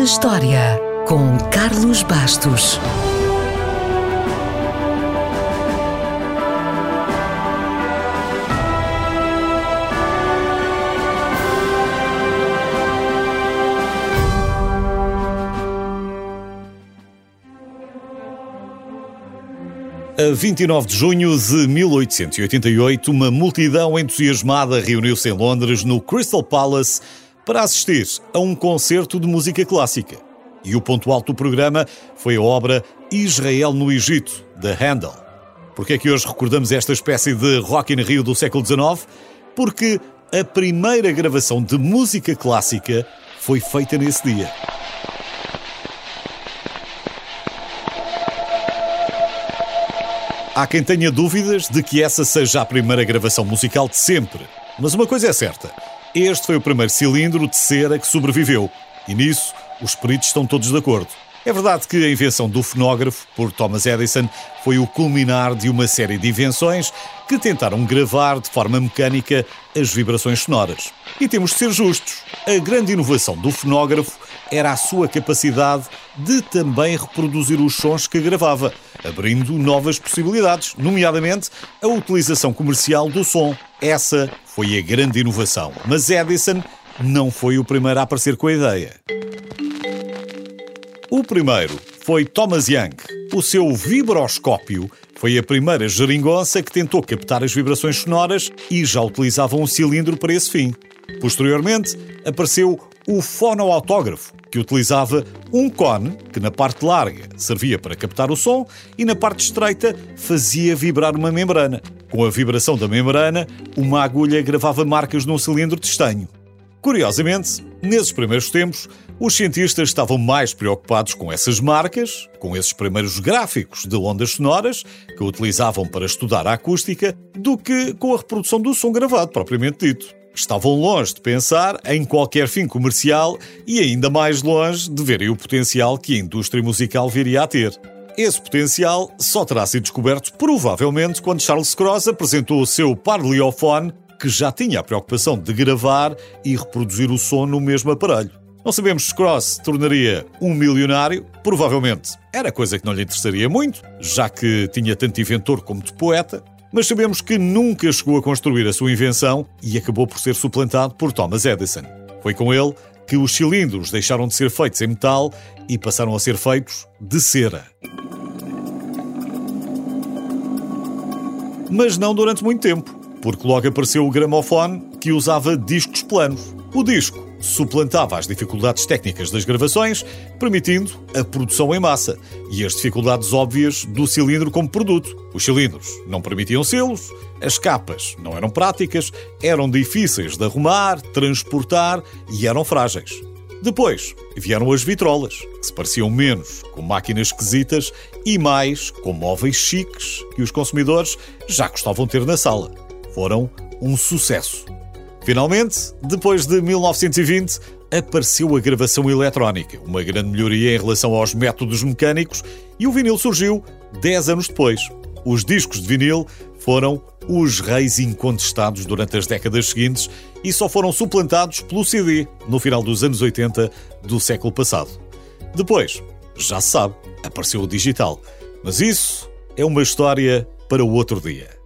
na História, com Carlos Bastos. A 29 de junho de 1888, uma multidão entusiasmada reuniu-se em Londres, no Crystal Palace, para assistir a um concerto de música clássica. E o ponto alto do programa foi a obra Israel no Egito, de Handel. Por que é que hoje recordamos esta espécie de Rock in Rio do século XIX? Porque a primeira gravação de música clássica foi feita nesse dia. Há quem tenha dúvidas de que essa seja a primeira gravação musical de sempre. Mas uma coisa é certa: este foi o primeiro cilindro de cera que sobreviveu. E nisso, os peritos estão todos de acordo. É verdade que a invenção do fonógrafo, por Thomas Edison, foi o culminar de uma série de invenções que tentaram gravar de forma mecânica as vibrações sonoras. E temos de ser justos: a grande inovação do fonógrafo era a sua capacidade de também reproduzir os sons que gravava, abrindo novas possibilidades, nomeadamente a utilização comercial do som. Essa foi a grande inovação. Mas Edison não foi o primeiro a aparecer com a ideia. O primeiro foi Thomas Young. O seu vibroscópio foi a primeira geringonça que tentou captar as vibrações sonoras e já utilizava um cilindro para esse fim. Posteriormente, apareceu o fonoautógrafo, que utilizava um cone que na parte larga servia para captar o som e na parte estreita fazia vibrar uma membrana. Com a vibração da membrana, uma agulha gravava marcas num cilindro de estanho. Curiosamente, nesses primeiros tempos, os cientistas estavam mais preocupados com essas marcas, com esses primeiros gráficos de ondas sonoras que utilizavam para estudar a acústica, do que com a reprodução do som gravado propriamente dito. Estavam longe de pensar em qualquer fim comercial e ainda mais longe de verem o potencial que a indústria musical viria a ter. Esse potencial só terá sido descoberto provavelmente quando Charles Cross apresentou o seu Parliofone, que já tinha a preocupação de gravar e reproduzir o som no mesmo aparelho. Não sabemos se Cross se tornaria um milionário, provavelmente era coisa que não lhe interessaria muito, já que tinha tanto inventor como de poeta, mas sabemos que nunca chegou a construir a sua invenção e acabou por ser suplantado por Thomas Edison. Foi com ele que os cilindros deixaram de ser feitos em metal e passaram a ser feitos de cera. Mas não durante muito tempo, porque logo apareceu o gramofone que usava discos planos. O disco suplantava as dificuldades técnicas das gravações, permitindo a produção em massa e as dificuldades óbvias do cilindro como produto. Os cilindros não permitiam selos, as capas não eram práticas, eram difíceis de arrumar, transportar e eram frágeis. Depois vieram as vitrolas, que se pareciam menos com máquinas esquisitas e mais com móveis chiques que os consumidores já gostavam ter na sala. Foram um sucesso. Finalmente, depois de 1920, apareceu a gravação eletrónica, uma grande melhoria em relação aos métodos mecânicos, e o vinil surgiu 10 anos depois. Os discos de vinil foram os reis incontestados durante as décadas seguintes e só foram suplantados pelo CD no final dos anos 80 do século passado. Depois, já se sabe, apareceu o digital. Mas isso é uma história para o outro dia.